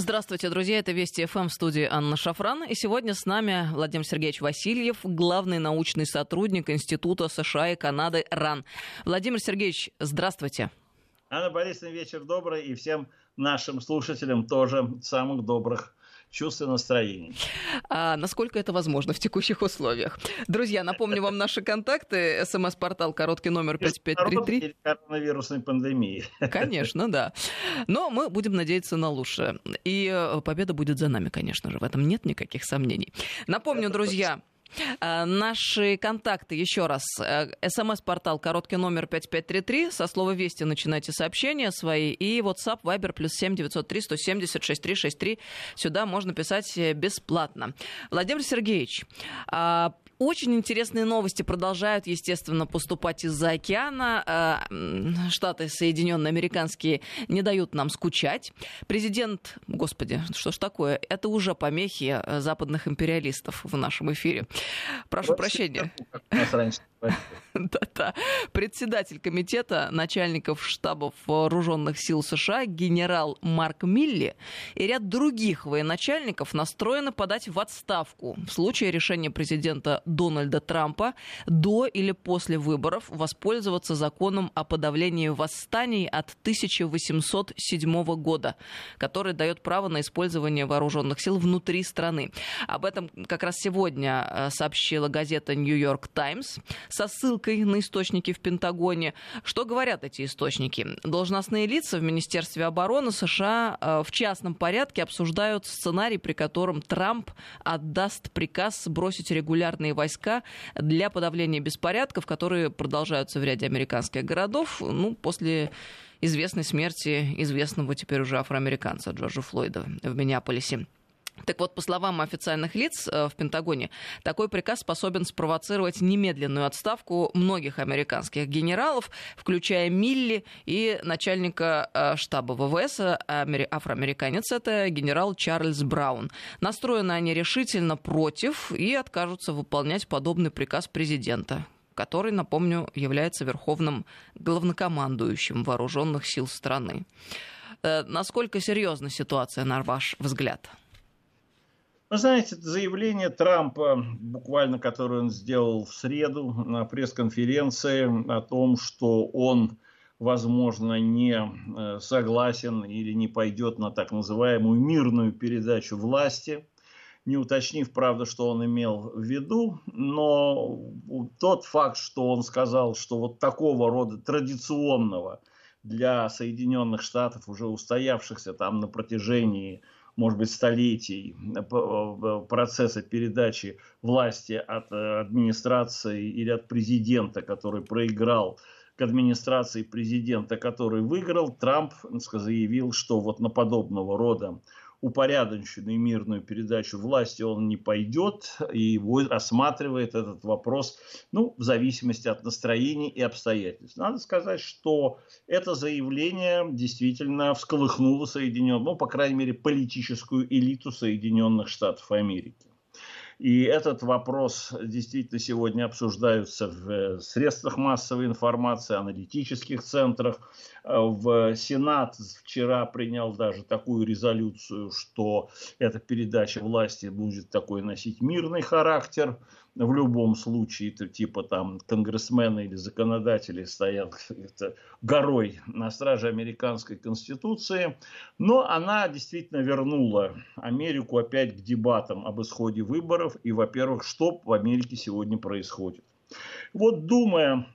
Здравствуйте, друзья. Это Вести ФМ в студии Анна Шафран. И сегодня с нами Владимир Сергеевич Васильев, главный научный сотрудник Института США и Канады РАН. Владимир Сергеевич, здравствуйте. Анна Борисовна, вечер добрый. И всем нашим слушателям тоже самых добрых чувств и настроений. А насколько это возможно в текущих условиях? Друзья, напомню вам наши контакты. СМС-портал короткий номер 5533. коронавирусной пандемии. Конечно, да. Но мы будем надеяться на лучшее. И э, победа будет за нами, конечно же. В этом нет никаких сомнений. Напомню, друзья, наши контакты, еще раз, э, смс-портал, короткий номер 5533, со слова «Вести» начинайте сообщения свои, и WhatsApp, Viber, плюс 7 903 170 6363, сюда можно писать э, бесплатно. Владимир Сергеевич, а, очень интересные новости продолжают, естественно, поступать из-за океана. Э, Штаты Соединенные Американские не дают нам скучать. Президент, господи, что ж такое? Это уже помехи э, западных империалистов в нашем эфире. Прошу прощения. Да-да. Председатель комитета начальников штабов вооруженных сил США генерал Марк Милли и ряд других военачальников настроены подать в отставку в случае решения президента Дональда Трампа до или после выборов воспользоваться законом о подавлении восстаний от 1807 года, который дает право на использование вооруженных сил внутри страны. Об этом как раз сегодня э, сообщила газета «Нью-Йорк Таймс» со ссылкой на источники в Пентагоне. Что говорят эти источники? Должностные лица в Министерстве обороны США э, в частном порядке обсуждают сценарий, при котором Трамп отдаст приказ сбросить регулярные войска для подавления беспорядков, которые продолжаются в ряде американских городов ну, после известной смерти известного теперь уже афроамериканца Джорджа Флойда в Миннеаполисе. Так вот, по словам официальных лиц э, в Пентагоне, такой приказ способен спровоцировать немедленную отставку многих американских генералов, включая Милли и начальника э, штаба ВВС, афроамериканец, это генерал Чарльз Браун. Настроены они решительно против и откажутся выполнять подобный приказ президента который, напомню, является верховным главнокомандующим вооруженных сил страны. Э, насколько серьезна ситуация, на ваш взгляд? Вы знаете, заявление Трампа, буквально которое он сделал в среду на пресс-конференции о том, что он, возможно, не э, согласен или не пойдет на так называемую мирную передачу власти, не уточнив, правда, что он имел в виду, но тот факт, что он сказал, что вот такого рода традиционного для Соединенных Штатов, уже устоявшихся там на протяжении может быть, столетий э, э, процесса передачи власти от э, администрации или от президента, который проиграл, к администрации президента, который выиграл, Трамп заявил, что вот на подобного рода упорядоченную мирную передачу власти он не пойдет и рассматривает этот вопрос ну, в зависимости от настроений и обстоятельств. Надо сказать, что это заявление действительно всколыхнуло Соединенных, ну, по крайней мере, политическую элиту Соединенных Штатов Америки. И этот вопрос действительно сегодня обсуждается в средствах массовой информации, аналитических центрах. В Сенат вчера принял даже такую резолюцию, что эта передача власти будет такой носить мирный характер в любом случае, это типа там конгрессмены или законодатели стоят это, горой на страже американской конституции, но она действительно вернула Америку опять к дебатам об исходе выборов и, во-первых, что в Америке сегодня происходит. Вот думая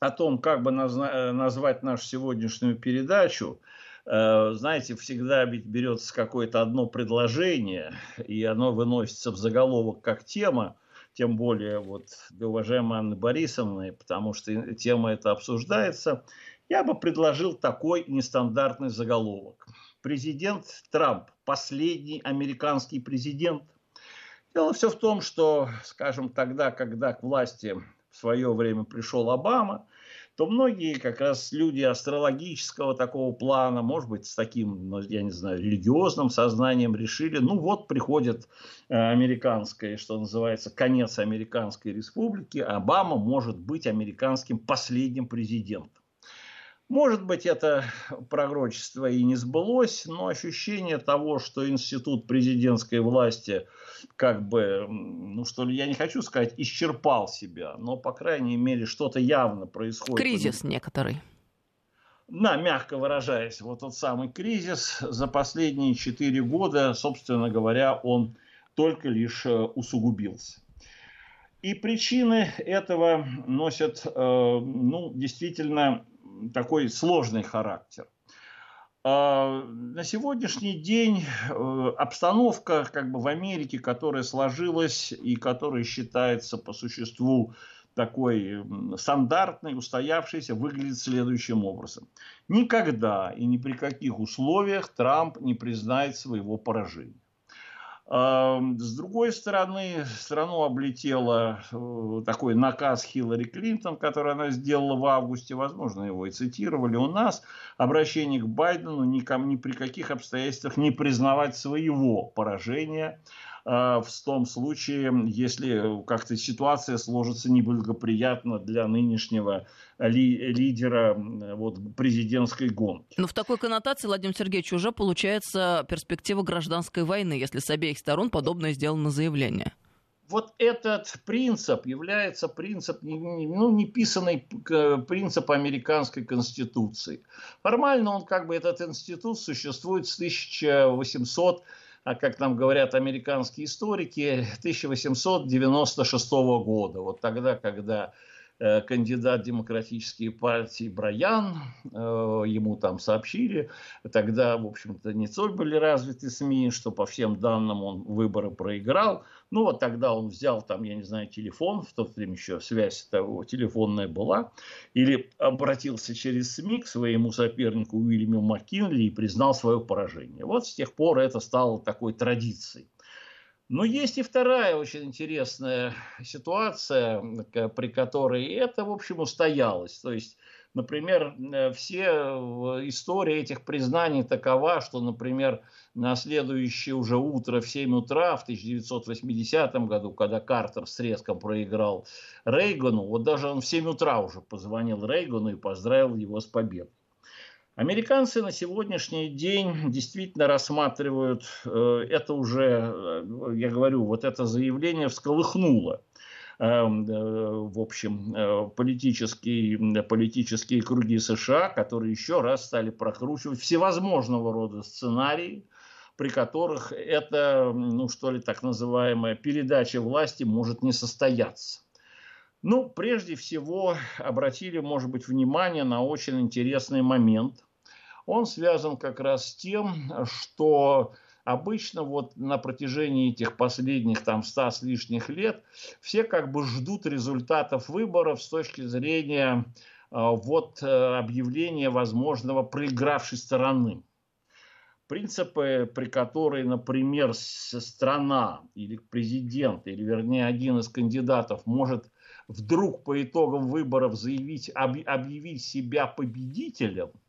о том, как бы назна- назвать нашу сегодняшнюю передачу, э, знаете, всегда ведь берется какое-то одно предложение, и оно выносится в заголовок как тема, тем более вот для уважаемой Анны Борисовны, потому что тема эта обсуждается, я бы предложил такой нестандартный заголовок. Президент Трамп, последний американский президент. Дело все в том, что, скажем, тогда, когда к власти в свое время пришел Обама, то многие как раз люди астрологического такого плана, может быть, с таким, ну, я не знаю, религиозным сознанием решили, ну вот приходит э, американская, что называется, конец американской республики, Обама может быть американским последним президентом. Может быть, это пророчество и не сбылось, но ощущение того, что институт президентской власти как бы, ну что ли, я не хочу сказать, исчерпал себя, но, по крайней мере, что-то явно происходит. Кризис некоторый. Да, мягко выражаясь, вот тот самый кризис за последние четыре года, собственно говоря, он только лишь э, усугубился. И причины этого носят, э, ну, действительно такой сложный характер. А, на сегодняшний день э, обстановка как бы в Америке, которая сложилась и которая считается по существу такой стандартной, устоявшейся, выглядит следующим образом. Никогда и ни при каких условиях Трамп не признает своего поражения. С другой стороны, страну облетела э, такой наказ Хиллари Клинтон, который она сделала в августе, возможно, его и цитировали. У нас, обращение к Байдену ни, ни при каких обстоятельствах не признавать своего поражения в том случае, если как-то ситуация сложится неблагоприятно для нынешнего ли, лидера вот, президентской гонки. Но в такой коннотации, Владимир Сергеевич, уже получается перспектива гражданской войны, если с обеих сторон подобное сделано заявление вот этот принцип является принцип, ну, неписанный принцип американской конституции. Формально он как бы, этот институт существует с 1800 а как нам говорят американские историки, 1896 года. Вот тогда, когда кандидат демократической партии Брайан, э, ему там сообщили, тогда, в общем-то, не столь были развиты СМИ, что по всем данным он выборы проиграл. Ну, вот тогда он взял там, я не знаю, телефон, в то время еще связь того телефонная была, или обратился через СМИ к своему сопернику Уильяму Маккинли и признал свое поражение. Вот с тех пор это стало такой традицией. Но есть и вторая очень интересная ситуация, при которой это, в общем, устоялось. То есть, например, э, все истории этих признаний такова, что, например, на следующее уже утро в 7 утра в 1980 году, когда Картер с резком проиграл Рейгану, вот даже он в 7 утра уже позвонил Рейгану и поздравил его с победой. Американцы на сегодняшний день действительно рассматривают, э, это уже, э, я говорю, вот это заявление всколыхнуло эм, э, в общем, политические, политические круги США, которые еще раз стали прокручивать всевозможного рода сценарии, при которых это, ну что ли, так называемая передача власти может не состояться. Ну, прежде всего, обратили, может быть, внимание на очень интересный момент он связан как раз с тем, что обычно вот на протяжении этих последних там ста с лишних лет все как бы ждут результатов выборов с точки зрения а, вот э, объявления возможного проигравшей стороны. Принципы, при которой, например, страна или президент, или вернее один из кандидатов может вдруг по итогам выборов заявить, объявить себя победителем –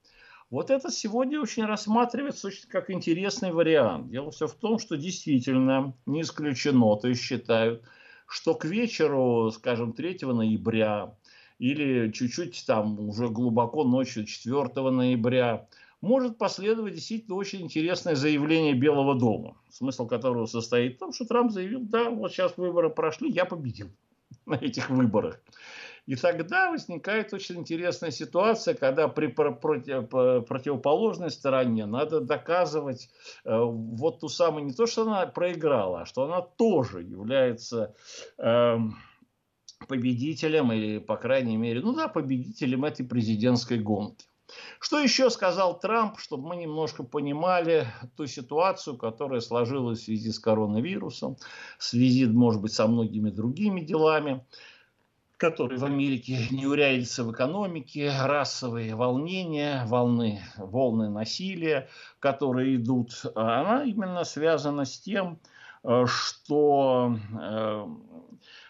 вот это сегодня очень рассматривается очень как интересный вариант. Дело все в том, что действительно не исключено, то есть считают, что к вечеру, скажем, 3 ноября или чуть-чуть там уже глубоко ночью 4 ноября может последовать действительно очень интересное заявление Белого дома, смысл которого состоит в том, что Трамп заявил, да, вот сейчас выборы прошли, я победил на этих выборах. И тогда возникает очень интересная ситуация, когда при против, противоположной стороне надо доказывать э, вот ту самую, не то, что она проиграла, а что она тоже является э, победителем или, по крайней мере, ну да, победителем этой президентской гонки. Что еще сказал Трамп, чтобы мы немножко понимали ту ситуацию, которая сложилась в связи с коронавирусом, в связи, может быть, со многими другими делами который в Америке не урядится в экономике, расовые волнения, волны, волны насилия, которые идут, она именно связана с тем, э, что э,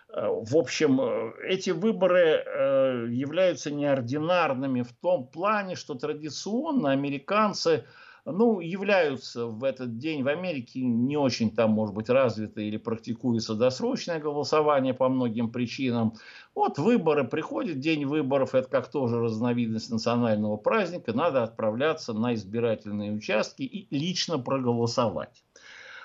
в общем, эти выборы являются неординарными в том плане, что традиционно американцы ну, являются в этот день в Америке не очень там, может быть, развито или практикуется досрочное голосование по многим причинам. Вот выборы, приходит день выборов, это как тоже разновидность национального праздника, надо отправляться на избирательные участки и лично проголосовать.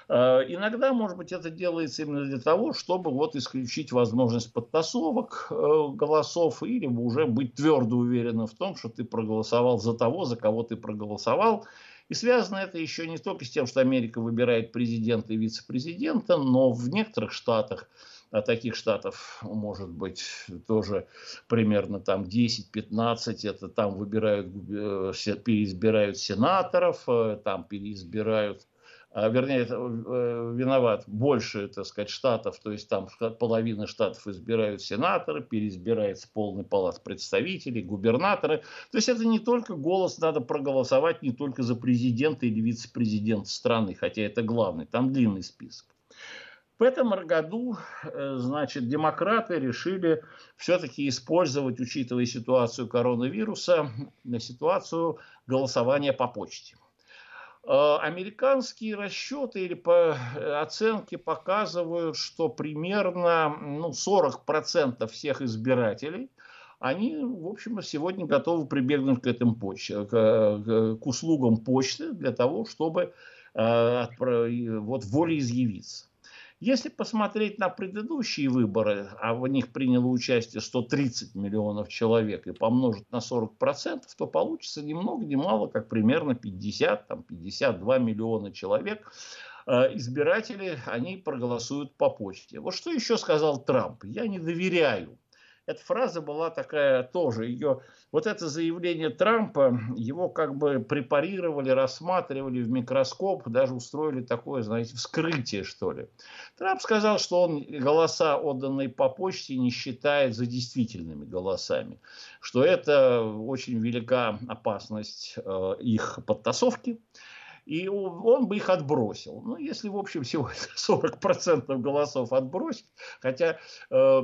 Э, иногда, может быть, это делается именно для того, чтобы вот исключить возможность подтасовок э, голосов или уже быть твердо уверенным в том, что ты проголосовал за того, за кого ты проголосовал, и связано это еще не только с тем, что Америка выбирает президента и вице-президента, но в некоторых штатах, а таких штатов может быть тоже примерно там 10-15, это там выбирают, э, переизбирают сенаторов, э, там переизбирают вернее, э, виноват больше, так сказать, штатов, то есть там половина штатов избирают сенаторы, переизбирается полный палат представителей, губернаторы. То есть это не только голос, надо проголосовать не только за президента или вице-президента страны, хотя это главный, там длинный список. В этом году, э, значит, демократы решили все-таки использовать, учитывая ситуацию коронавируса, ситуацию голосования по почте. Э, американские расчеты или по э, оценки показывают, что примерно ну, 40% всех избирателей, они, в общем, сегодня готовы прибегнуть к этим почте, к, к услугам почты для того, чтобы э, вот волеизъявиться. Если посмотреть на предыдущие выборы, а в них приняло участие 130 миллионов человек, и помножить на 40%, то получится ни много ни мало, как примерно 50, там, 52 миллиона человек. Э, избиратели, они проголосуют по почте. Вот что еще сказал Трамп? Я не доверяю эта фраза была такая тоже, ее, вот это заявление Трампа, его как бы препарировали, рассматривали в микроскоп, даже устроили такое, знаете, вскрытие, что ли. Трамп сказал, что он голоса, отданные по почте, не считает за действительными голосами, что это очень велика опасность э, их подтасовки, и он бы их отбросил. Ну, если, в общем, всего 40% голосов отбросить, хотя э,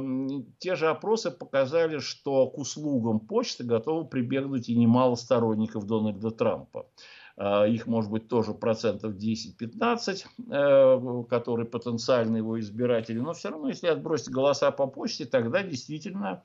те же опросы показали, что к услугам почты готовы прибегнуть и немало сторонников Дональда Трампа. Э, их может быть тоже процентов 10-15, э, которые потенциально его избиратели. Но все равно, если отбросить голоса по почте, тогда действительно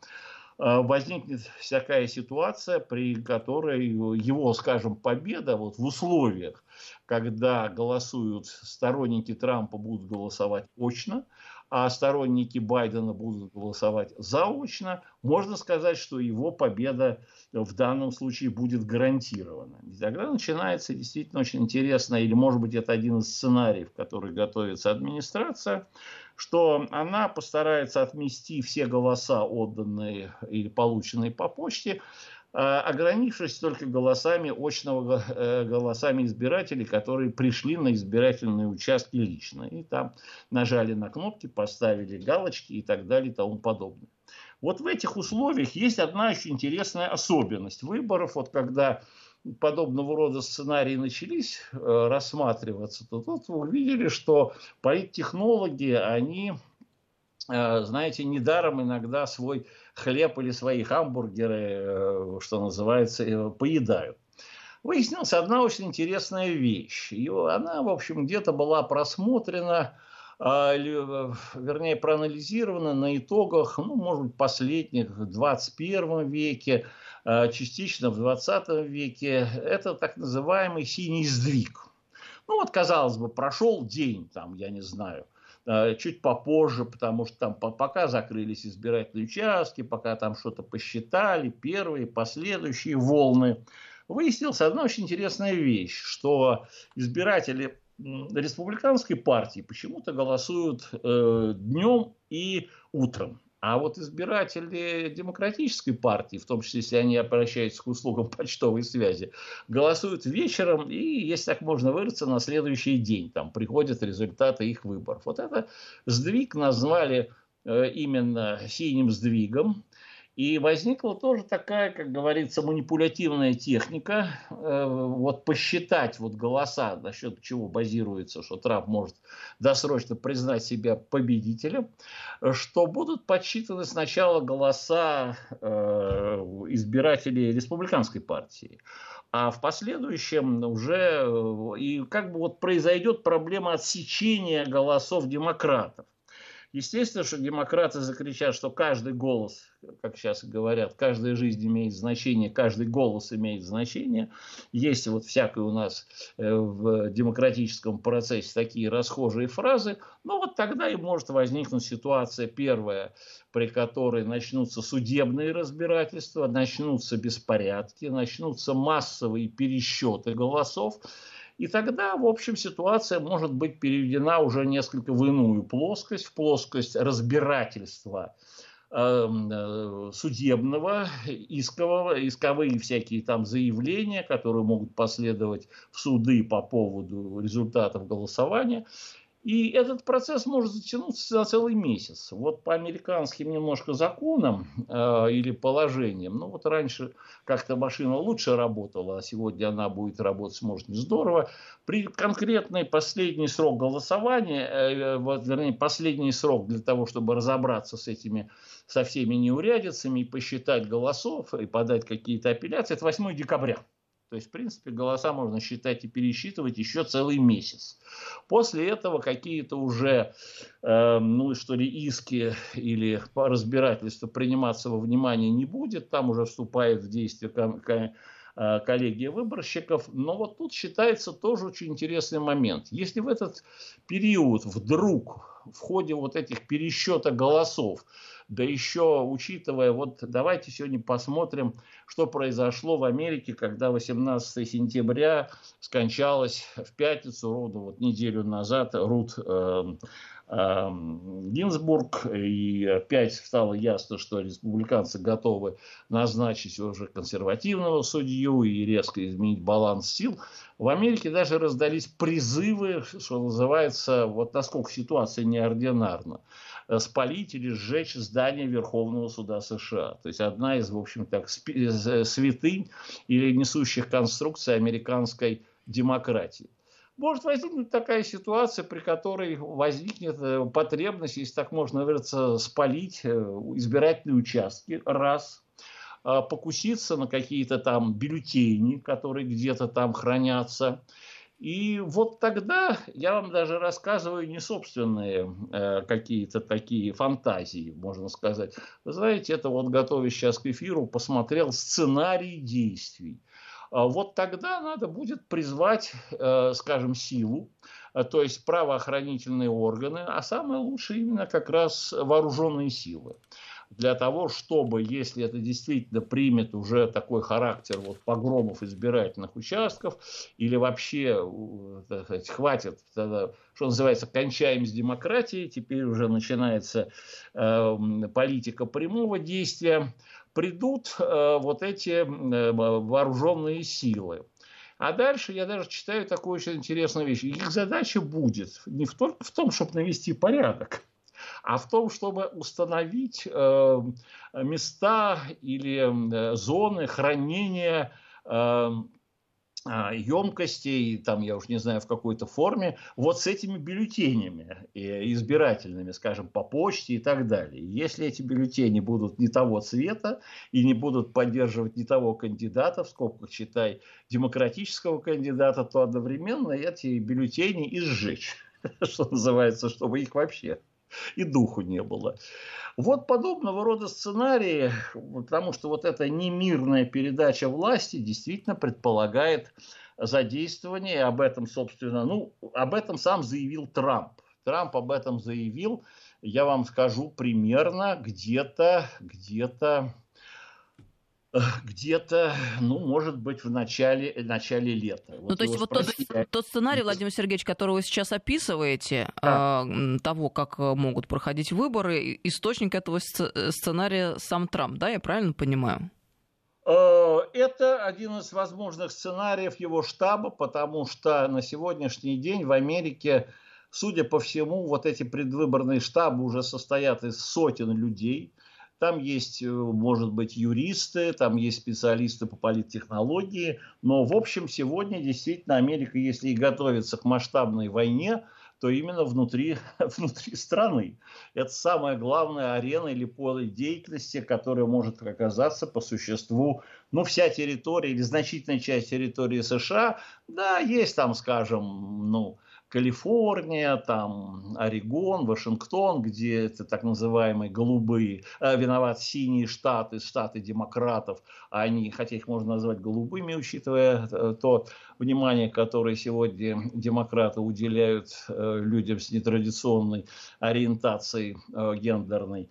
возникнет всякая ситуация, при которой его, скажем, победа вот в условиях, когда голосуют сторонники Трампа будут голосовать очно, а сторонники Байдена будут голосовать заочно, можно сказать, что его победа в данном случае будет гарантирована. И тогда начинается действительно очень интересно, или может быть это один из сценариев, который готовится администрация, что она постарается отмести все голоса, отданные или полученные по почте, ограничившись только голосами очного э, голосами избирателей, которые пришли на избирательные участки лично. И там нажали на кнопки, поставили галочки и так далее и тому подобное. Вот в этих условиях есть одна очень интересная особенность выборов. Вот когда подобного рода сценарии начались э, рассматриваться, то тут увидели, что политтехнологи, они, знаете, недаром иногда свой хлеб или свои хамбургеры, э, что называется, поедают. Выяснилась одна очень интересная вещь. Ее, она, в общем, где-то была просмотрена, вернее, проанализирована на итогах, ну, может быть, последних в 21 веке, Э, частично в 20 веке, это так называемый синий сдвиг. Ну вот, казалось бы, прошел день, там, я не знаю, э, чуть попозже, потому что там пока закрылись избирательные участки, пока там что-то посчитали, первые, последующие волны. Выяснилась одна очень интересная вещь, что избиратели республиканской партии почему-то голосуют э, днем и утром. А вот избиратели демократической партии, в том числе, если они обращаются к услугам почтовой связи, голосуют вечером и, если так можно выразиться, на следующий день там приходят результаты их выборов. Вот это сдвиг назвали э, именно синим сдвигом. И возникла тоже такая, как говорится, манипулятивная техника, э, вот посчитать вот голоса, за счет чего базируется, что Трамп может досрочно признать себя победителем, что будут подсчитаны сначала голоса э, избирателей республиканской партии, а в последующем уже и как бы вот произойдет проблема отсечения голосов демократов. Естественно, что демократы закричат, что каждый голос, как сейчас говорят, каждая жизнь имеет значение, каждый голос имеет значение. Есть вот всякое у нас э, в демократическом процессе такие расхожие фразы. Но вот тогда и может возникнуть ситуация первая, при которой начнутся судебные разбирательства, начнутся беспорядки, начнутся массовые пересчеты голосов. И тогда, в общем, ситуация может быть переведена уже несколько в иную плоскость, в плоскость разбирательства эм, э, судебного, искового, исковые всякие там заявления, которые могут последовать в суды по поводу результатов голосования. И этот процесс может затянуться за целый месяц. Вот по американским немножко законам э, или положениям, ну вот раньше как-то машина лучше работала, а сегодня она будет работать, может, не здорово. При конкретный последний срок голосования, э, вот, вернее, последний срок для того, чтобы разобраться с этими, со всеми неурядицами и посчитать голосов и подать какие-то апелляции, это 8 декабря. То есть, в принципе, голоса можно считать и пересчитывать еще целый месяц. После этого какие-то уже, э, ну что ли, иски или разбирательства приниматься во внимание не будет. Там уже вступает в действие э, коллегия выборщиков. Но вот тут считается тоже очень интересный момент. Если в этот период вдруг в ходе вот этих пересчета голосов да еще учитывая, вот давайте сегодня посмотрим, что произошло в Америке, когда 18 сентября скончалась в пятницу, ровно вот неделю назад, Рут э, э, Гинзбург. И опять стало ясно, что республиканцы готовы назначить уже консервативного судью и резко изменить баланс сил. В Америке даже раздались призывы, что называется, вот насколько ситуация неординарна. Э, спалить или сжечь здание Верховного суда США. То есть одна из, в общем так, э, святынь или несущих конструкций американской демократии. Может возникнуть такая ситуация, при которой возникнет э, потребность, если так можно выразиться, спалить избирательные участки, раз, покуситься на какие-то там бюллетени, которые где-то там хранятся, и вот тогда я вам даже рассказываю не собственные э, какие-то такие фантазии, можно сказать. Вы знаете, это вот готовясь сейчас к эфиру, посмотрел сценарий действий. А вот тогда надо будет призвать, э, скажем, силу, э, то есть правоохранительные органы, а самое лучшее именно как раз вооруженные силы для того, чтобы, если это действительно примет уже такой характер вот погромов избирательных участков, или вообще так сказать, хватит, тогда, что называется, кончаем с демократией, теперь уже начинается э, политика прямого действия, придут э, вот эти э, вооруженные силы. А дальше я даже читаю такую очень интересную вещь. Их задача будет не в только в том, чтобы навести порядок, а в том, чтобы установить э, места или э, зоны хранения э, емкостей, там, я уж не знаю, в какой-то форме, вот с этими бюллетенями избирательными, скажем, по почте и так далее. Если эти бюллетени будут не того цвета и не будут поддерживать не того кандидата, в скобках читай, демократического кандидата, то одновременно эти бюллетени и сжечь, что называется, чтобы их вообще и духу не было. Вот подобного рода сценарии, потому что вот эта немирная передача власти действительно предполагает задействование, и об этом, собственно, ну, об этом сам заявил Трамп. Трамп об этом заявил, я вам скажу примерно где-то, где-то где-то, ну, может быть, в начале, начале лета. Ну, вот то есть вот тот, тот сценарий, Владимир Сергеевич, который вы сейчас описываете, да. э, того, как э, могут проходить выборы, источник этого сценария сам Трамп, да, я правильно понимаю? Э, это один из возможных сценариев его штаба, потому что на сегодняшний день в Америке, судя по всему, вот эти предвыборные штабы уже состоят из сотен людей – там есть, э, может быть, юристы, там есть специалисты по политтехнологии. Но, в общем, сегодня действительно Америка, если и готовится к масштабной войне, то именно внутри, внутри страны. Это самая главная арена или поле деятельности, которая может оказаться по существу, ну, вся территория или значительная часть территории США, да, есть там, скажем, ну, Калифорния, там Орегон, Вашингтон, где это так называемые голубые, э, виноват синие штаты, штаты демократов, они, хотя их можно назвать голубыми, учитывая э, то внимание, которое сегодня демократы уделяют э, людям с нетрадиционной ориентацией э, гендерной.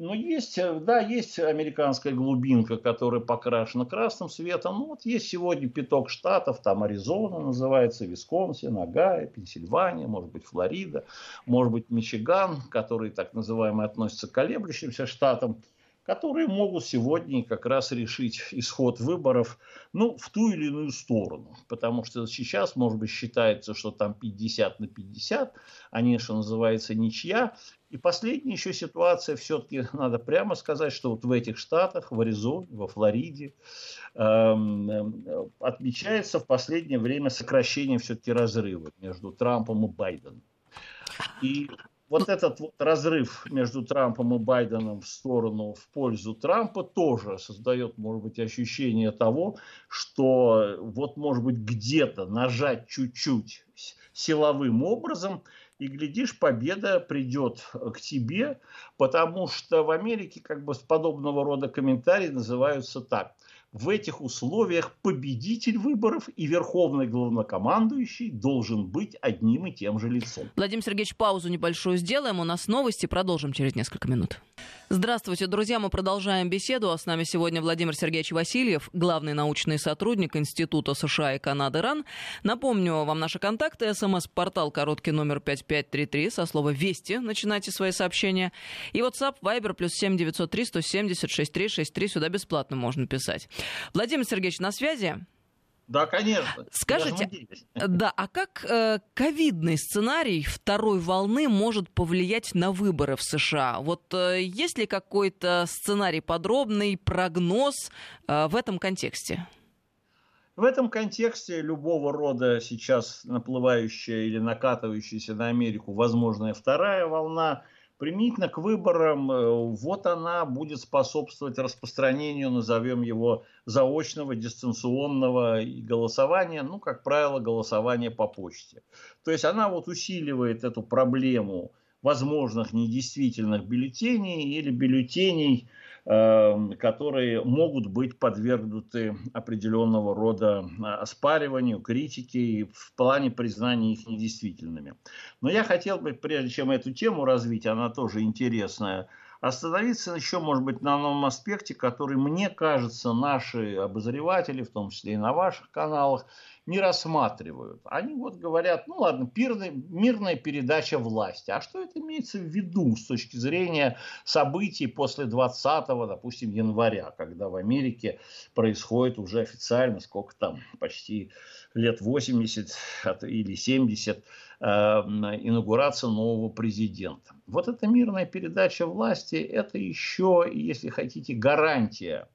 Ну, есть, э, да, есть американская глубинка, которая покрашена красным светом. Ну, вот есть сегодня пяток штатов, там Аризона называется, Висконсин, Огайо, Пенсильвания, может быть, Флорида, может быть, Мичиган, который так называемый относится к колеблющимся штатам которые могут сегодня как раз решить исход выборов ну, в ту или иную сторону. Потому что сейчас, может быть, считается, что там 50 на 50, а не, что называется, ничья. И последняя еще ситуация, все-таки надо прямо сказать, что вот в этих штатах, в Аризоне, во Флориде, эм, э, отмечается в последнее время сокращение все-таки разрыва между Трампом и Байденом. И вот этот вот разрыв между Трампом и Байденом в сторону, в пользу Трампа тоже создает, может быть, ощущение того, что вот, может быть, где-то нажать чуть-чуть силовым образом, и, глядишь, победа придет к тебе, потому что в Америке как бы подобного рода комментарии называются так – в этих условиях победитель выборов и верховный главнокомандующий должен быть одним и тем же лицом. Владимир Сергеевич, паузу небольшую сделаем. У нас новости. Продолжим через несколько минут. Здравствуйте, друзья. Мы продолжаем беседу. А с нами сегодня Владимир Сергеевич Васильев, главный научный сотрудник Института США и Канады РАН. Напомню вам наши контакты. СМС-портал короткий номер 5533 со слова «Вести». Начинайте свои сообщения. И WhatsApp, Viber, плюс 7903 170 6363. Сюда бесплатно можно писать. Владимир Сергеевич, на связи? Да, конечно. Скажите, да, а как э, ковидный сценарий второй волны может повлиять на выборы в США? Вот э, есть ли какой-то сценарий подробный, прогноз э, в этом контексте? В этом контексте любого рода сейчас наплывающая или накатывающаяся на Америку возможная вторая волна – Применительно к выборам, э, вот она будет способствовать распространению, назовем его, заочного, дистанционного голосования, ну, как правило, голосования по почте. То есть она вот усиливает эту проблему возможных недействительных бюллетеней или бюллетеней, которые могут быть подвергнуты определенного рода а, оспариванию, критике в плане признания их недействительными. Но я хотел бы, прежде чем эту тему развить, она тоже интересная, остановиться еще, может быть, на новом аспекте, который, мне кажется, наши обозреватели, в том числе и на ваших каналах, не рассматривают. Они вот говорят, ну ладно, пирный, мирная передача власти. А что это имеется в виду с точки зрения событий после 20, допустим, января, когда в Америке происходит уже официально, сколько там, почти лет 80 или 70, э, инаугурация нового президента. Вот эта мирная передача власти, это еще, если хотите, гарантия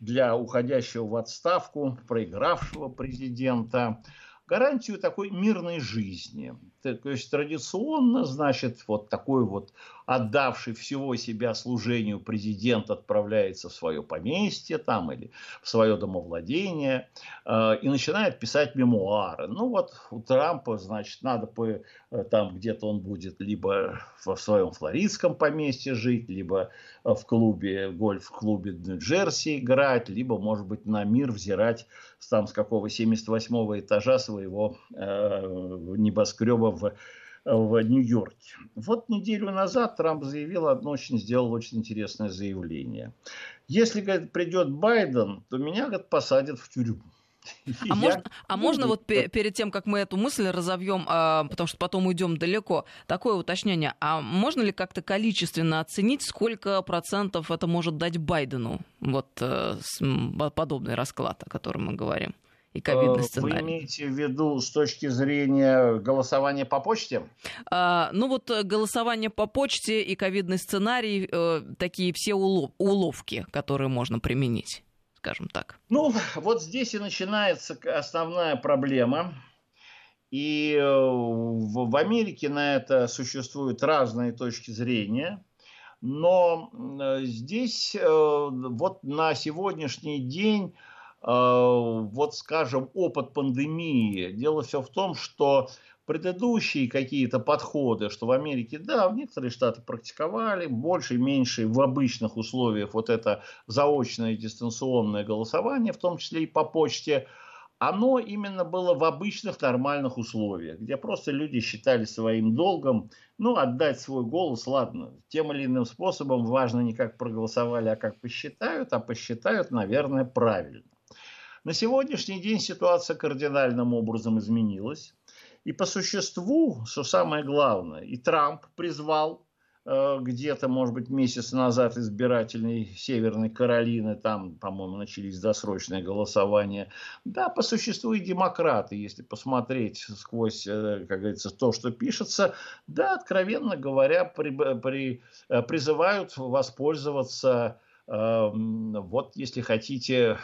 для уходящего в отставку, проигравшего президента, гарантию такой мирной жизни. То есть традиционно, значит, вот такой вот отдавший всего себя служению президент отправляется в свое поместье там или в свое домовладение э, и начинает писать мемуары. Ну вот у Трампа, значит, надо по, э, там где-то он будет либо в своем флоридском поместье жить, либо в клубе, гольф-клубе Нью-Джерси играть, либо, может быть, на мир взирать там с какого 78-го этажа своего э, небоскреба в в Нью-Йорке. Вот неделю назад Трамп заявил одно очень, сделал очень интересное заявление. Если, говорит, придет Байден, то меня, говорит, посадят в тюрьму. А, можно, а можно вот перед тем, как мы эту мысль разовьем, а, потому что потом уйдем далеко, такое уточнение. А можно ли как-то количественно оценить, сколько процентов это может дать Байдену? Вот э, подобный расклад, о котором мы говорим и ковидный э, сценарий. Вы имеете в виду с точки зрения голосования по почте? А, ну вот э, голосование по почте и ковидный сценарий, э, такие все улов, уловки, которые можно применить, скажем так. Ну, вот здесь и начинается основная проблема. И в, в Америке на это существуют разные точки зрения. Но здесь вот на сегодняшний день вот, скажем, опыт пандемии. Дело все в том, что предыдущие какие-то подходы, что в Америке, да, в некоторые штаты практиковали, больше, меньше в обычных условиях вот это заочное дистанционное голосование, в том числе и по почте, оно именно было в обычных нормальных условиях, где просто люди считали своим долгом, ну, отдать свой голос, ладно, тем или иным способом, важно не как проголосовали, а как посчитают, а посчитают, наверное, правильно. На сегодняшний день ситуация кардинальным образом изменилась. И по существу, что самое главное, и Трамп призвал э, где-то, может быть, месяц назад избирательной Северной Каролины, там, по-моему, начались досрочные голосования. Да, по существу и демократы, если посмотреть сквозь, э, как говорится, то, что пишется, да, откровенно говоря, при, при, э, призывают воспользоваться вот, если хотите,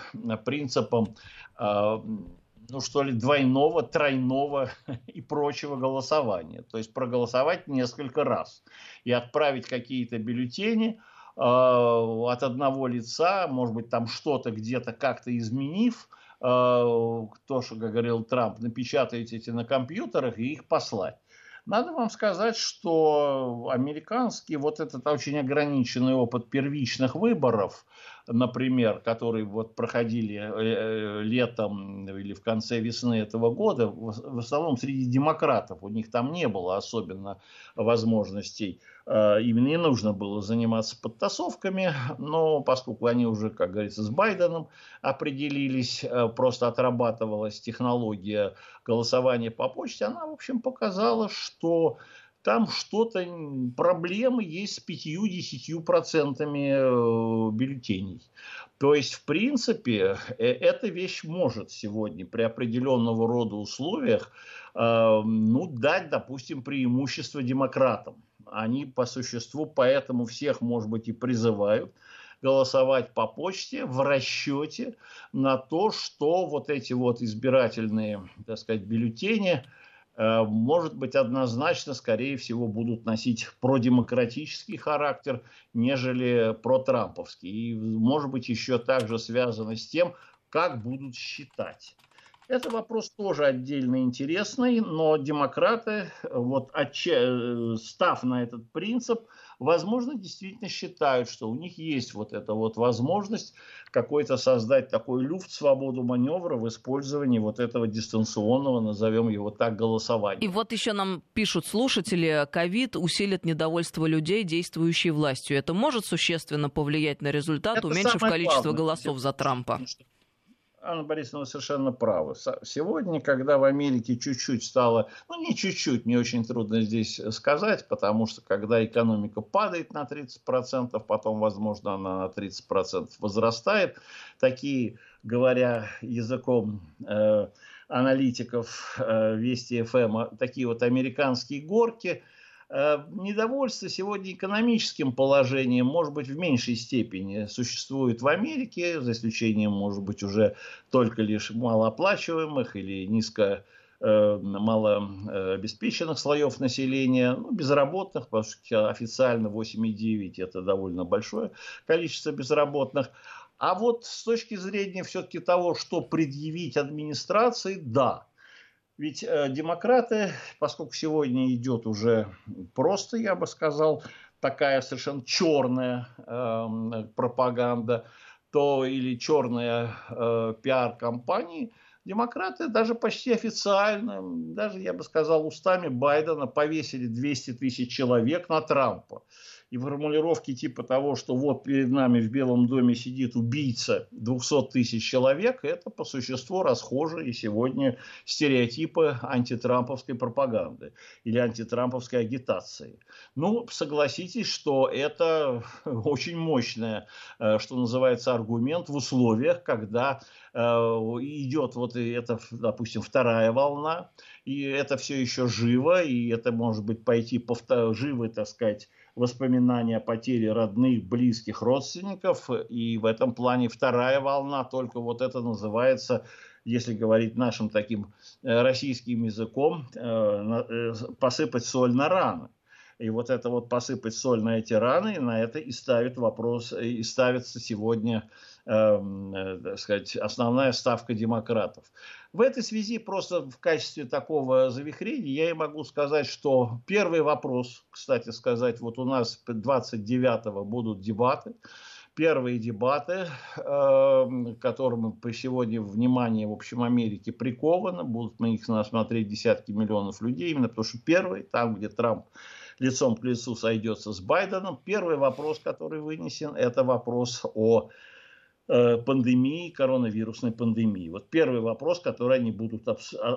принципом ну что ли, двойного, тройного и прочего голосования. То есть проголосовать несколько раз и отправить какие-то бюллетени э, от одного лица, может быть, там что-то где-то как-то изменив, э, то, что, как говорил Трамп, напечатать эти на компьютерах и их послать. Надо вам сказать, что американский вот этот очень ограниченный опыт первичных выборов, например, которые вот проходили э, э, летом или в конце весны этого года, в основном среди демократов, у них там не было особенно возможностей им не нужно было заниматься подтасовками, но поскольку они уже, как говорится, с Байденом определились, э, просто отрабатывалась технология голосования по почте, она, в общем, показала, что там что-то, проблемы есть с 5-10% э, бюллетеней. То есть, в принципе, эта вещь может сегодня при определенного рода условиях ну, дать, допустим, преимущество демократам они по существу поэтому всех, может быть, и призывают голосовать по почте в расчете на то, что вот эти вот избирательные, так сказать, бюллетени, э, может быть, однозначно, скорее всего, будут носить продемократический характер, нежели протрамповский. И, может быть, еще также связано с тем, как будут считать. Это вопрос тоже отдельно интересный, но демократы, вот, отча... став на этот принцип, возможно, действительно считают, что у них есть вот эта вот возможность какой-то создать такой люфт, свободу маневра в использовании вот этого дистанционного, назовем его так, голосования. И вот еще нам пишут слушатели, ковид усилит недовольство людей, действующей властью. Это может существенно повлиять на результат, Это уменьшив количество главное, голосов за Трампа? Анна Борисовна совершенно права. Сегодня, когда в Америке чуть-чуть стало, ну не чуть-чуть, мне очень трудно здесь сказать, потому что когда экономика падает на 30%, потом, возможно, она на 30% возрастает, такие, говоря языком э, аналитиков э, Вести ФМ, эм, такие вот американские горки – недовольство сегодня экономическим положением, может быть, в меньшей степени существует в Америке, за исключением, может быть, уже только лишь малооплачиваемых или низко э, малообеспеченных слоев населения, ну, безработных, потому что официально 8,9 это довольно большое количество безработных. А вот с точки зрения все-таки того, что предъявить администрации, да, ведь э, демократы, поскольку сегодня идет уже просто, я бы сказал, такая совершенно черная э, пропаганда, то или черная э, пиар-компании, демократы даже почти официально, даже, я бы сказал, устами Байдена повесили 200 тысяч человек на Трампа и формулировки типа того, что вот перед нами в Белом доме сидит убийца 200 тысяч человек, это по существу расхожие сегодня стереотипы антитрамповской пропаганды или антитрамповской агитации. Ну, согласитесь, что это очень мощный, э, что называется, аргумент в условиях, когда э, идет вот эта, допустим, вторая волна, и это все еще живо, и это может быть пойти по живо, так сказать, воспоминания о потере родных, близких родственников. И в этом плане вторая волна, только вот это называется если говорить нашим таким российским языком, посыпать соль на раны. И вот это вот посыпать соль на эти раны, на это и ставит вопрос, и ставится сегодня, э, так сказать, основная ставка демократов. В этой связи просто в качестве такого завихрения я и могу сказать, что первый вопрос, кстати сказать, вот у нас 29-го будут дебаты, первые дебаты, э, которым сегодня внимание в общем Америке приковано, будут на них смотреть десятки миллионов людей, именно потому что первый, там, где Трамп лицом к лицу сойдется с Байденом, первый вопрос, который вынесен, это вопрос о э, пандемии, коронавирусной пандемии. Вот первый вопрос, который они будут а,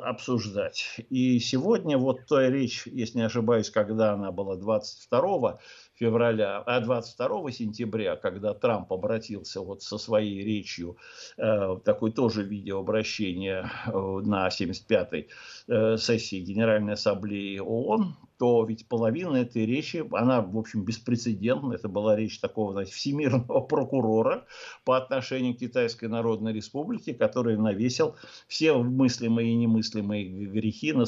обсуждать. И сегодня вот та речь, если не ошибаюсь, когда она была 22 февраля, а 22 сентября, когда Трамп обратился вот со своей речью, э, такой тоже видеообращение э, на 75-й э, сессии Генеральной Ассамблеи ООН, то ведь половина этой речи, она, в общем, беспрецедентна. Это была речь такого, знаете, всемирного прокурора по отношению к Китайской Народной Республике, который навесил все мыслимые и немыслимые грехи на,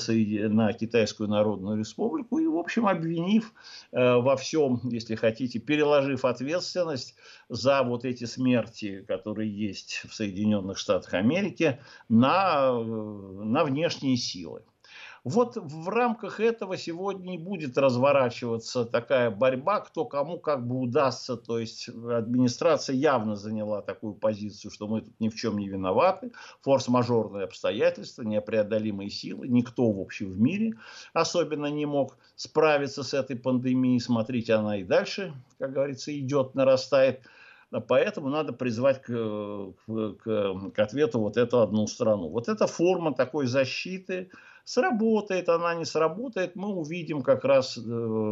на Китайскую Народную Республику и, в общем, обвинив э, во всем, если хотите, переложив ответственность за вот эти смерти, которые есть в Соединенных Штатах Америки, на, э, на внешние силы. Вот в рамках этого сегодня и будет разворачиваться такая борьба, кто кому как бы удастся. То есть администрация явно заняла такую позицию, что мы тут ни в чем не виноваты. Форс-мажорные обстоятельства, непреодолимые силы. Никто в общем в мире особенно не мог справиться с этой пандемией. Смотрите, она и дальше, как говорится, идет, нарастает. Поэтому надо призвать к, к, к ответу вот эту одну страну. Вот эта форма такой защиты, Сработает она, не сработает, мы увидим как раз э,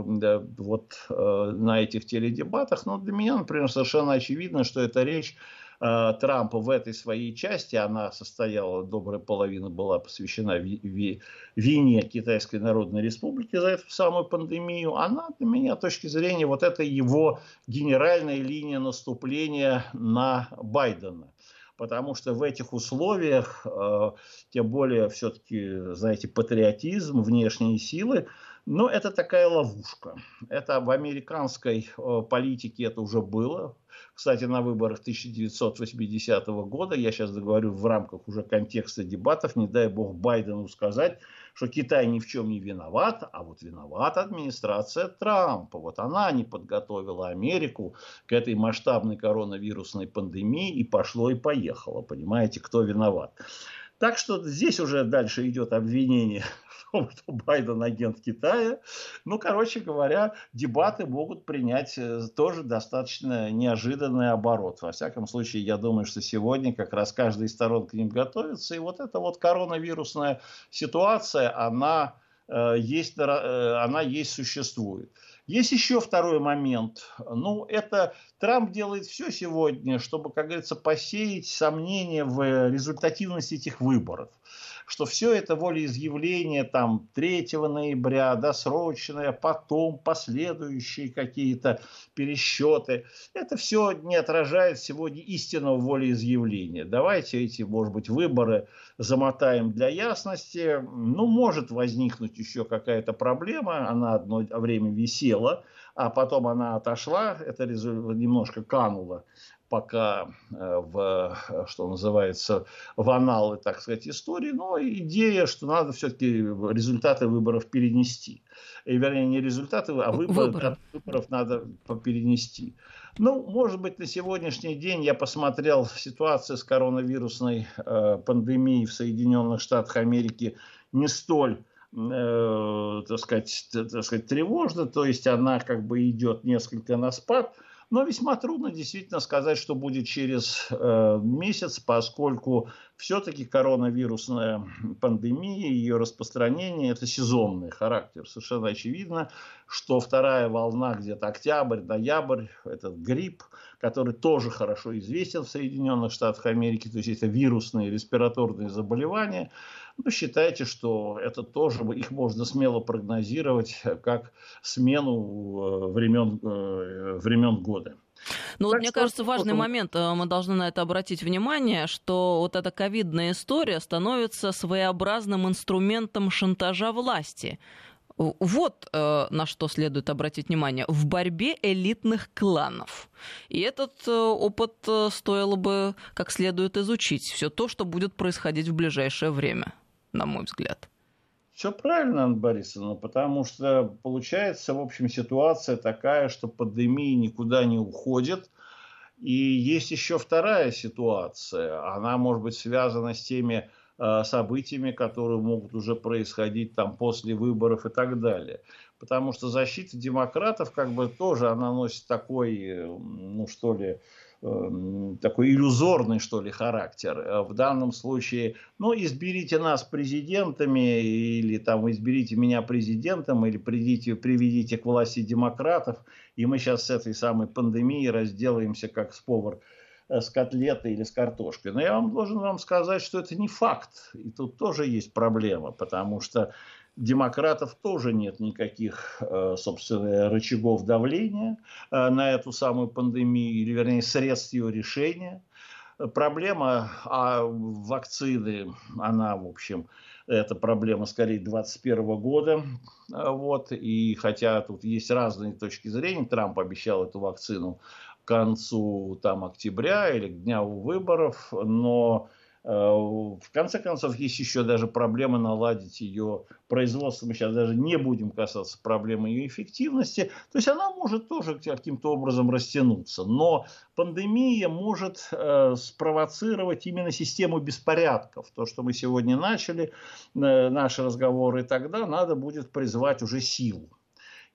да, вот э, на этих теледебатах. Но для меня, например, совершенно очевидно, что эта речь э, Трампа в этой своей части, она состояла, добрая половина была посвящена ви, ви, вине Китайской Народной Республики за эту самую пандемию, она для меня, с точки зрения, вот это его генеральная линия наступления на Байдена потому что в этих условиях, э, тем более все-таки, знаете, патриотизм, внешние силы, но это такая ловушка. Это в американской э, политике это уже было. Кстати, на выборах 1980 года, я сейчас договорю в рамках уже контекста дебатов, не дай бог Байдену сказать, что Китай ни в чем не виноват, а вот виновата администрация Трампа. Вот она не подготовила Америку к этой масштабной коронавирусной пандемии и пошло и поехало. Понимаете, кто виноват. Так что здесь уже дальше идет обвинение что Байден агент Китая. Ну, короче говоря, дебаты могут принять э, тоже достаточно неожиданный оборот. Во всяком случае, я думаю, что сегодня как раз каждая из сторон к ним готовится. И вот эта вот коронавирусная ситуация, она э, есть, э, она есть, существует. Есть еще второй момент. Ну, это Трамп делает все сегодня, чтобы, как говорится, посеять сомнения в результативности этих выборов что все это волеизъявление там 3 ноября, досрочное, потом последующие какие-то пересчеты, это все не отражает сегодня истинного волеизъявления. Давайте эти, может быть, выборы замотаем для ясности. Ну, может возникнуть еще какая-то проблема, она одно время висела, а потом она отошла, это немножко кануло пока э, в, что называется, в аналы, так сказать, истории, но идея, что надо все-таки результаты выборов перенести. И, вернее, не результаты, а выборы, выборов. выборов надо перенести. Ну, может быть, на сегодняшний день я посмотрел ситуацию с коронавирусной э, пандемией в Соединенных Штатах Америки не столь э, так, сказать, так сказать, тревожно, то есть она как бы идет несколько на спад – но весьма трудно действительно сказать, что будет через э, месяц, поскольку все-таки коронавирусная пандемия, ее распространение – это сезонный характер. Совершенно очевидно, что вторая волна где-то октябрь, ноябрь, этот грипп, который тоже хорошо известен в Соединенных Штатах Америки, то есть это вирусные респираторные заболевания – ну, считайте, что это тоже, их можно смело прогнозировать как смену э, времен, э, времен года. Ну, вот мне кажется, важный вот... момент, э, мы должны на это обратить внимание, что вот эта ковидная история становится своеобразным инструментом шантажа власти. Вот э, на что следует обратить внимание. В борьбе элитных кланов. И этот э, опыт э, стоило бы как следует изучить. Все то, что будет происходить в ближайшее время, на мой взгляд. Все правильно, Анна Борисовна, потому что получается, в общем, ситуация такая, что пандемия никуда не уходит. И есть еще вторая ситуация. Она может быть связана с теми э, событиями, которые могут уже происходить там после выборов и так далее. Потому что защита демократов как бы тоже она носит такой, э, ну что ли, Эм, такой иллюзорный, что ли, характер. Э, в данном случае, ну, изберите нас президентами, или там изберите меня президентом, или придите, приведите к власти демократов, и мы сейчас с этой самой пандемией разделаемся как с повар э, с котлетой или с картошкой. Но я вам должен вам сказать, что это не факт. И тут тоже есть проблема, потому что демократов тоже нет никаких, э, собственно, рычагов давления э, на эту самую пандемию, или, вернее, средств ее решения. Проблема а вакцины, она, в общем, это проблема скорее 2021 года. Вот. И хотя тут есть разные точки зрения, Трамп обещал эту вакцину к концу там, октября или к дню выборов, но Э, в конце концов, есть еще даже проблема наладить ее производство. Мы сейчас даже не будем касаться проблемы ее эффективности. То есть она может тоже каким-то образом растянуться. Но пандемия может э, спровоцировать именно систему беспорядков. То, что мы сегодня начали, э, наши разговоры, тогда надо будет призвать уже силу.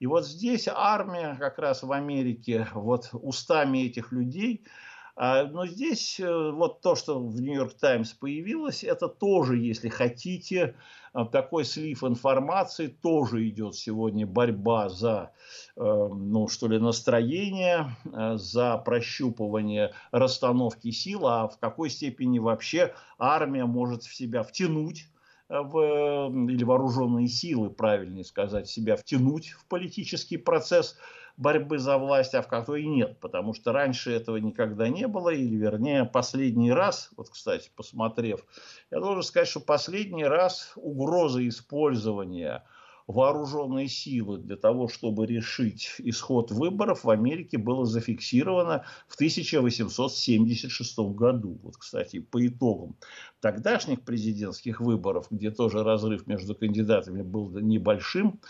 И вот здесь армия как раз в Америке, вот устами этих людей – но здесь э, вот то, что в Нью-Йорк Таймс появилось, это тоже, если хотите, э, такой слив информации, тоже идет сегодня борьба за, э, ну что ли, настроение, за прощупывание расстановки сил, а в какой степени вообще армия может в себя втянуть в, или вооруженные силы, правильнее сказать, себя втянуть в политический процесс – борьбы за власть, а в какой нет. Потому что раньше этого никогда не было, или вернее последний раз, вот кстати, посмотрев, я должен сказать, что последний раз угроза использования вооруженной силы для того, чтобы решить исход выборов в Америке было зафиксировано в 1876 году. Вот, кстати, по итогам тогдашних президентских выборов, где тоже разрыв между кандидатами был небольшим,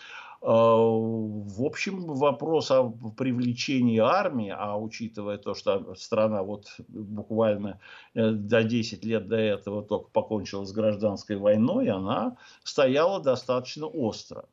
в общем, вопрос о привлечении армии, а учитывая то, что страна вот буквально э, до 10 лет до этого только покончила с гражданской войной, она стояла достаточно остро.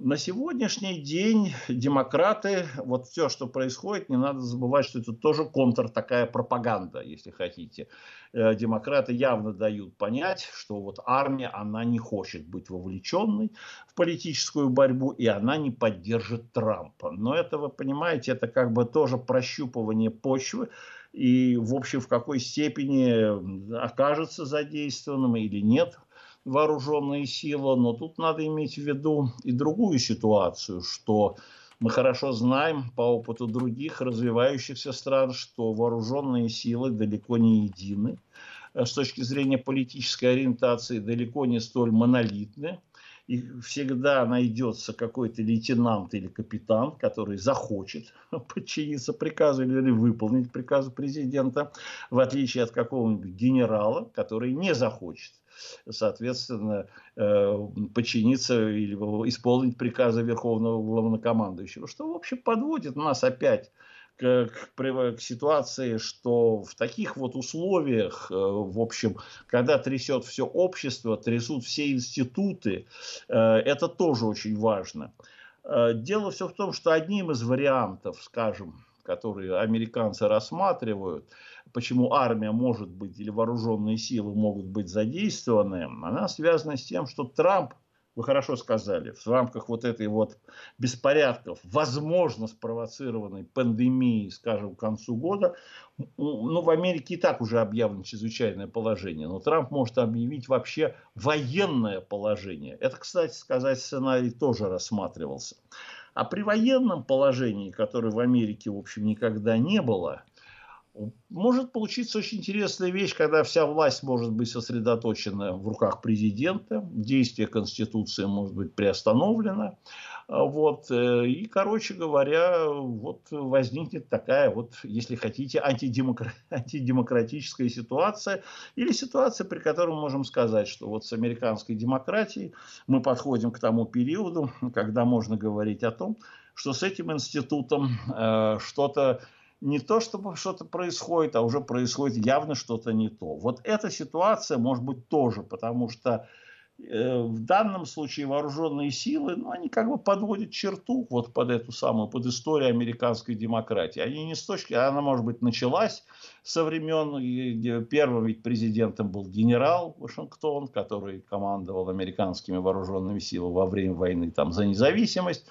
На сегодняшний день демократы, вот все, что происходит, не надо забывать, что это тоже контр такая пропаганда, если хотите. Э, демократы явно дают понять, что вот армия, она не хочет быть вовлеченной в политическую борьбу, и она не поддержит Трампа. Но это, вы понимаете, это как бы тоже прощупывание почвы, и, в общем, в какой степени окажется задействованным или нет вооруженные силы, но тут надо иметь в виду и другую ситуацию, что мы хорошо знаем по опыту других развивающихся стран, что вооруженные силы далеко не едины. Э, с точки зрения политической ориентации далеко не столь монолитны. И всегда найдется какой-то лейтенант или капитан, который захочет подчиниться приказу или выполнить приказ президента, в отличие от какого-нибудь генерала, который не захочет соответственно, э, подчиниться или исполнить приказы Верховного Главнокомандующего, что, в общем, подводит нас опять к, к, к ситуации, что в таких вот условиях, э, в общем, когда трясет все общество, трясут все институты, э, это тоже очень важно. Дело все в том, что одним из вариантов, скажем, которые американцы рассматривают, почему армия может быть или вооруженные силы могут быть задействованы, она связана с тем, что Трамп, вы хорошо сказали, в рамках вот этой вот беспорядков, возможно спровоцированной пандемией, скажем, к концу года, ну, в Америке и так уже объявлено чрезвычайное положение, но Трамп может объявить вообще военное положение. Это, кстати сказать, сценарий тоже рассматривался. А при военном положении, которое в Америке, в общем, никогда не было, может получиться очень интересная вещь, когда вся власть может быть сосредоточена в руках президента, действие Конституции может быть приостановлено. Вот. Э, и, короче говоря, вот возникнет такая вот, если хотите, антидемокра... антидемократическая ситуация или ситуация, при которой мы можем сказать, что вот с американской демократией мы подходим к тому периоду, когда можно говорить о том, что с этим институтом э, что-то не то, чтобы что-то происходит, а уже происходит явно что-то не то. Вот эта ситуация может быть тоже, потому что э, в данном случае вооруженные силы, ну, они как бы подводят черту вот под эту самую, под историю американской демократии. Они не с точки, она, может быть, началась со времен, первым ведь президентом был генерал Вашингтон, который командовал американскими вооруженными силами во время войны там, за независимость.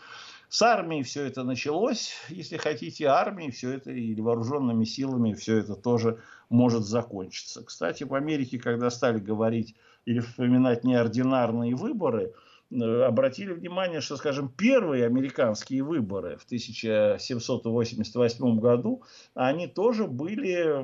С армией все это началось, если хотите, армией все это или вооруженными силами все это тоже может закончиться. Кстати, в Америке, когда стали говорить или вспоминать неординарные выборы – обратили внимание, что, скажем, первые американские выборы в 1788 году, они тоже были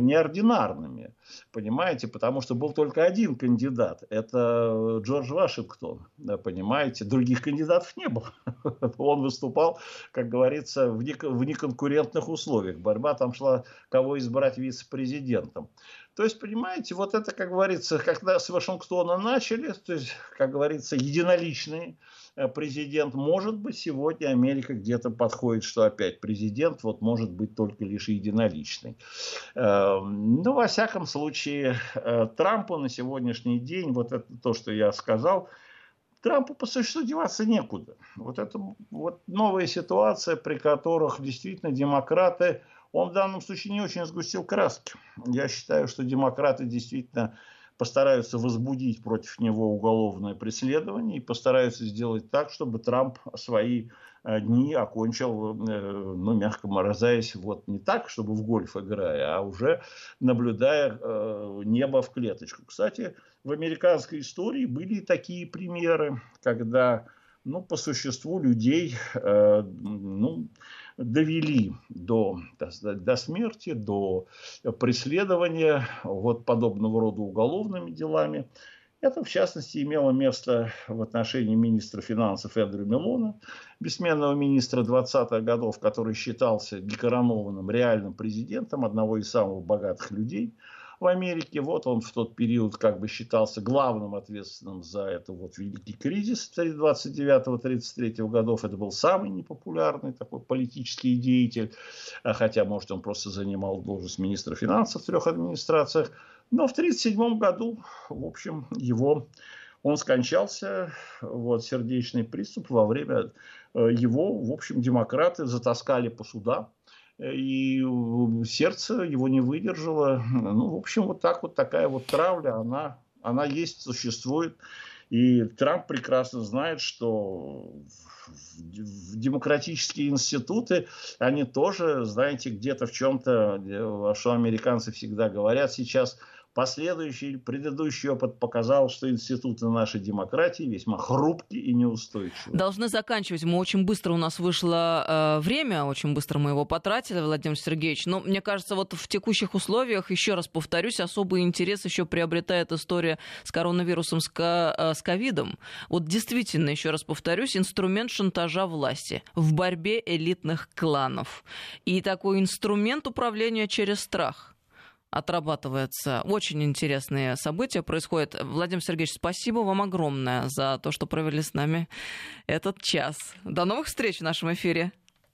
неординарными, понимаете, потому что был только один кандидат, это Джордж Вашингтон, понимаете, других кандидатов не было. Он выступал, как говорится, в неконкурентных условиях. Борьба там шла, кого избрать вице-президентом. То есть, понимаете, вот это, как говорится, когда с Вашингтона начали, то есть, как говорится, единоличный э, президент, может быть, сегодня Америка где-то подходит, что опять президент вот может быть только лишь единоличный. Эм, ну, во всяком случае, э, Трампу на сегодняшний день, вот это то, что я сказал, Трампу по существу деваться некуда. Вот это вот новая ситуация, при которых действительно демократы он в данном случае не очень сгустил краски. Я считаю, что демократы действительно постараются возбудить против него уголовное преследование и постараются сделать так, чтобы Трамп свои э, дни окончил, э, ну, мягко выражаясь, вот не так, чтобы в гольф играя, а уже наблюдая э, небо в клеточку. Кстати, в американской истории были такие примеры, когда, ну, по существу людей, ну, довели до, до смерти, до преследования вот подобного рода уголовными делами. Это, в частности, имело место в отношении министра финансов Эндрю Милона, бессменного министра 20-х годов, который считался декоронованным реальным президентом одного из самых богатых людей – в Америке. Вот он в тот период как бы считался главным ответственным за это вот великий кризис 29-33 годов. Это был самый непопулярный такой политический деятель, а хотя, может, он просто занимал должность министра финансов в трех администрациях. Но в 1937 году, в общем, его он скончался, вот, сердечный приступ во время э, его, в общем, демократы затаскали по судам и сердце его не выдержало. Ну, в общем, вот так вот такая вот травля, она, она есть, существует. И Трамп прекрасно знает, что в демократические институты, они тоже, знаете, где-то в чем-то, что американцы всегда говорят сейчас – Последующий предыдущий опыт показал, что институты нашей демократии весьма хрупкие и неустойчивые. Должны заканчивать. Мы очень быстро у нас вышло э, время, очень быстро мы его потратили, Владимир Сергеевич. Но мне кажется, вот в текущих условиях, еще раз повторюсь, особый интерес еще приобретает история с коронавирусом, с, э, ковидом. Вот действительно, еще раз повторюсь, инструмент шантажа власти в борьбе элитных кланов. И такой инструмент управления через страх отрабатывается. Очень интересные события происходят. Владимир Сергеевич, спасибо вам огромное за то, что провели с нами этот час. До новых встреч в нашем эфире.